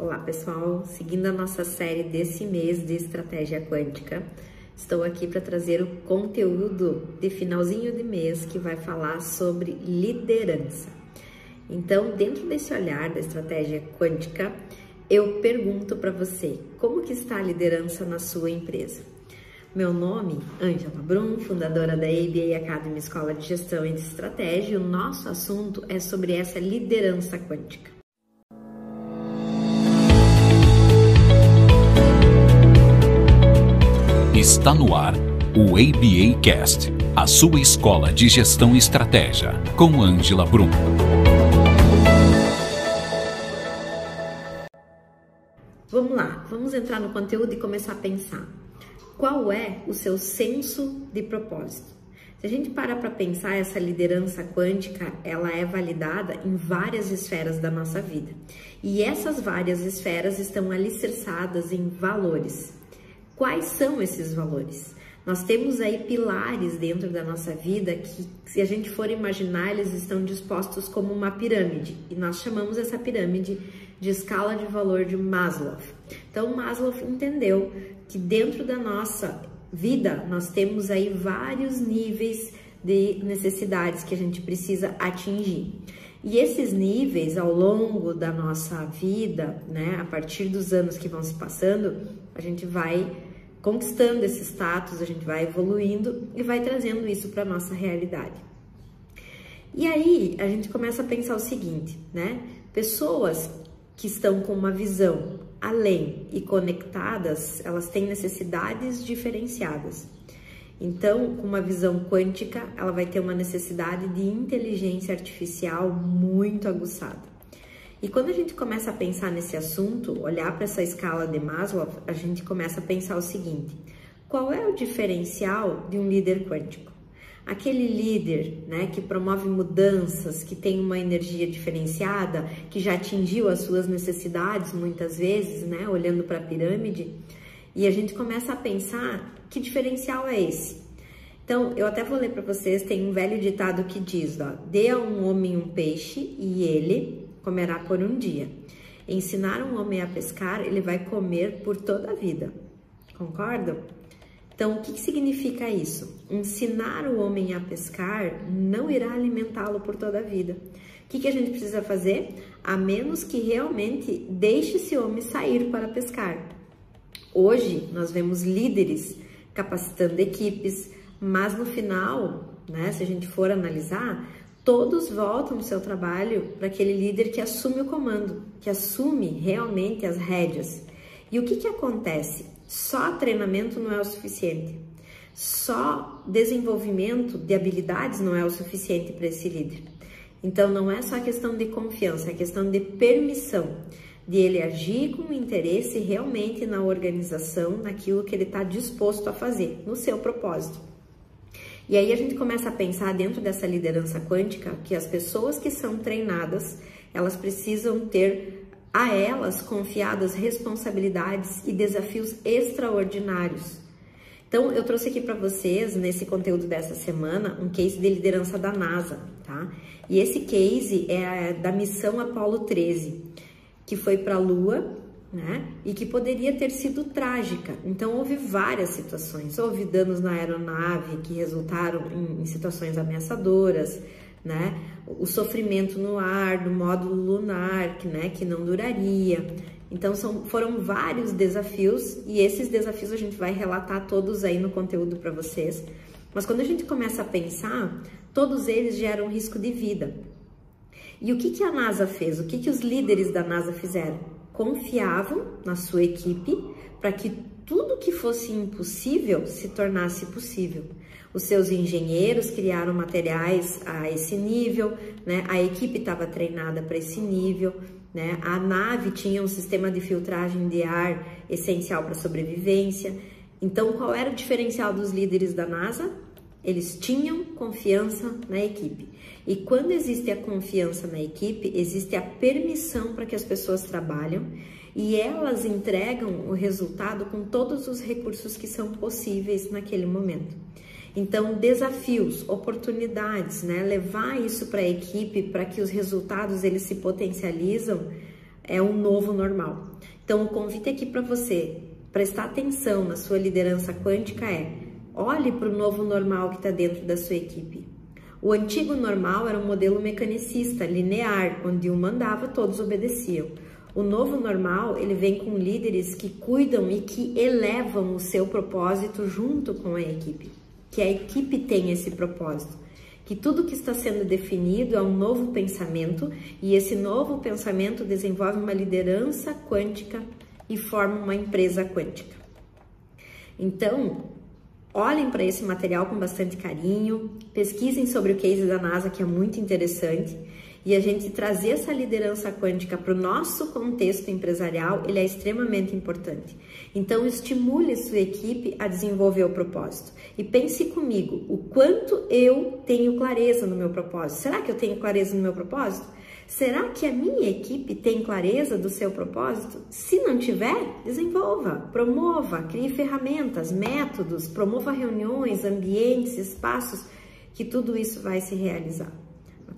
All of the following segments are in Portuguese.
Olá pessoal, seguindo a nossa série desse mês de estratégia quântica, estou aqui para trazer o conteúdo de finalzinho de mês que vai falar sobre liderança. Então, dentro desse olhar da estratégia quântica, eu pergunto para você, como que está a liderança na sua empresa? Meu nome, Angela Brum, fundadora da ABA Academy Escola de Gestão e de Estratégia, e o nosso assunto é sobre essa liderança quântica. Está no ar o ABA Cast, a sua escola de gestão e estratégia, com Angela Brum. Vamos lá, vamos entrar no conteúdo e começar a pensar. Qual é o seu senso de propósito? Se a gente para para pensar, essa liderança quântica, ela é validada em várias esferas da nossa vida. E essas várias esferas estão alicerçadas em valores. Quais são esses valores? Nós temos aí pilares dentro da nossa vida que, se a gente for imaginar, eles estão dispostos como uma pirâmide e nós chamamos essa pirâmide de escala de valor de Maslow. Então, Maslow entendeu que dentro da nossa vida nós temos aí vários níveis de necessidades que a gente precisa atingir. E esses níveis ao longo da nossa vida, né, a partir dos anos que vão se passando, a gente vai conquistando esse status, a gente vai evoluindo e vai trazendo isso para nossa realidade. E aí a gente começa a pensar o seguinte, né? Pessoas que estão com uma visão além e conectadas, elas têm necessidades diferenciadas. Então, com uma visão quântica, ela vai ter uma necessidade de inteligência artificial muito aguçada. E quando a gente começa a pensar nesse assunto, olhar para essa escala de Maslow, a gente começa a pensar o seguinte: qual é o diferencial de um líder quântico? Aquele líder né, que promove mudanças, que tem uma energia diferenciada, que já atingiu as suas necessidades muitas vezes, né, olhando para a pirâmide, e a gente começa a pensar que diferencial é esse? Então, eu até vou ler para vocês, tem um velho ditado que diz, ó, dê a um homem um peixe e ele comerá por um dia. Ensinar um homem a pescar, ele vai comer por toda a vida. Concordam? Então, o que, que significa isso? Ensinar o homem a pescar não irá alimentá-lo por toda a vida. O que, que a gente precisa fazer? A menos que realmente deixe esse homem sair para pescar. Hoje, nós vemos líderes capacitando equipes, mas no final, né, se a gente for analisar, todos voltam no seu trabalho para aquele líder que assume o comando, que assume realmente as rédeas. E o que, que acontece? Só treinamento não é o suficiente. Só desenvolvimento de habilidades não é o suficiente para esse líder. Então não é só questão de confiança, é questão de permissão, de ele agir com interesse realmente na organização, naquilo que ele está disposto a fazer, no seu propósito. E aí a gente começa a pensar dentro dessa liderança quântica que as pessoas que são treinadas, elas precisam ter a elas confiadas responsabilidades e desafios extraordinários. Então, eu trouxe aqui para vocês, nesse conteúdo dessa semana, um case de liderança da NASA, tá? E esse case é da missão Apollo 13, que foi para a Lua né? E que poderia ter sido trágica. Então houve várias situações, houve danos na aeronave que resultaram em, em situações ameaçadoras, né? O sofrimento no ar do módulo lunar, que, né, que não duraria. Então são, foram vários desafios e esses desafios a gente vai relatar todos aí no conteúdo para vocês. Mas quando a gente começa a pensar, todos eles geram risco de vida. E o que, que a NASA fez? O que, que os líderes da NASA fizeram? Confiavam na sua equipe para que tudo que fosse impossível se tornasse possível. Os seus engenheiros criaram materiais a esse nível, né? a equipe estava treinada para esse nível, né? a nave tinha um sistema de filtragem de ar essencial para sobrevivência. Então, qual era o diferencial dos líderes da NASA? Eles tinham confiança na equipe. E quando existe a confiança na equipe, existe a permissão para que as pessoas trabalhem e elas entregam o resultado com todos os recursos que são possíveis naquele momento. Então, desafios, oportunidades, né? Levar isso para a equipe para que os resultados eles se potencializam é o novo normal. Então, o convite aqui para você prestar atenção na sua liderança quântica é olhe para o novo normal que está dentro da sua equipe. O antigo normal era um modelo mecanicista, linear, onde um mandava, todos obedeciam. O novo normal, ele vem com líderes que cuidam e que elevam o seu propósito junto com a equipe. Que a equipe tem esse propósito. Que tudo que está sendo definido é um novo pensamento e esse novo pensamento desenvolve uma liderança quântica e forma uma empresa quântica. Então, olhem para esse material com bastante carinho, pesquisem sobre o case da NASA, que é muito interessante, e a gente trazer essa liderança quântica para o nosso contexto empresarial, ele é extremamente importante. Então, estimule sua equipe a desenvolver o propósito. E pense comigo, o quanto eu tenho clareza no meu propósito. Será que eu tenho clareza no meu propósito? Será que a minha equipe tem clareza do seu propósito? Se não tiver, desenvolva, promova, crie ferramentas, métodos, promova reuniões, ambientes, espaços, que tudo isso vai se realizar,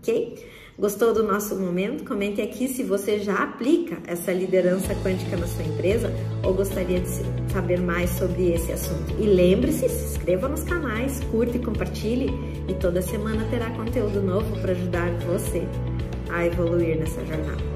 ok? Gostou do nosso momento? Comente aqui se você já aplica essa liderança quântica na sua empresa ou gostaria de saber mais sobre esse assunto. E lembre-se, se inscreva nos canais, curte e compartilhe e toda semana terá conteúdo novo para ajudar você a evoluir nessa jornada.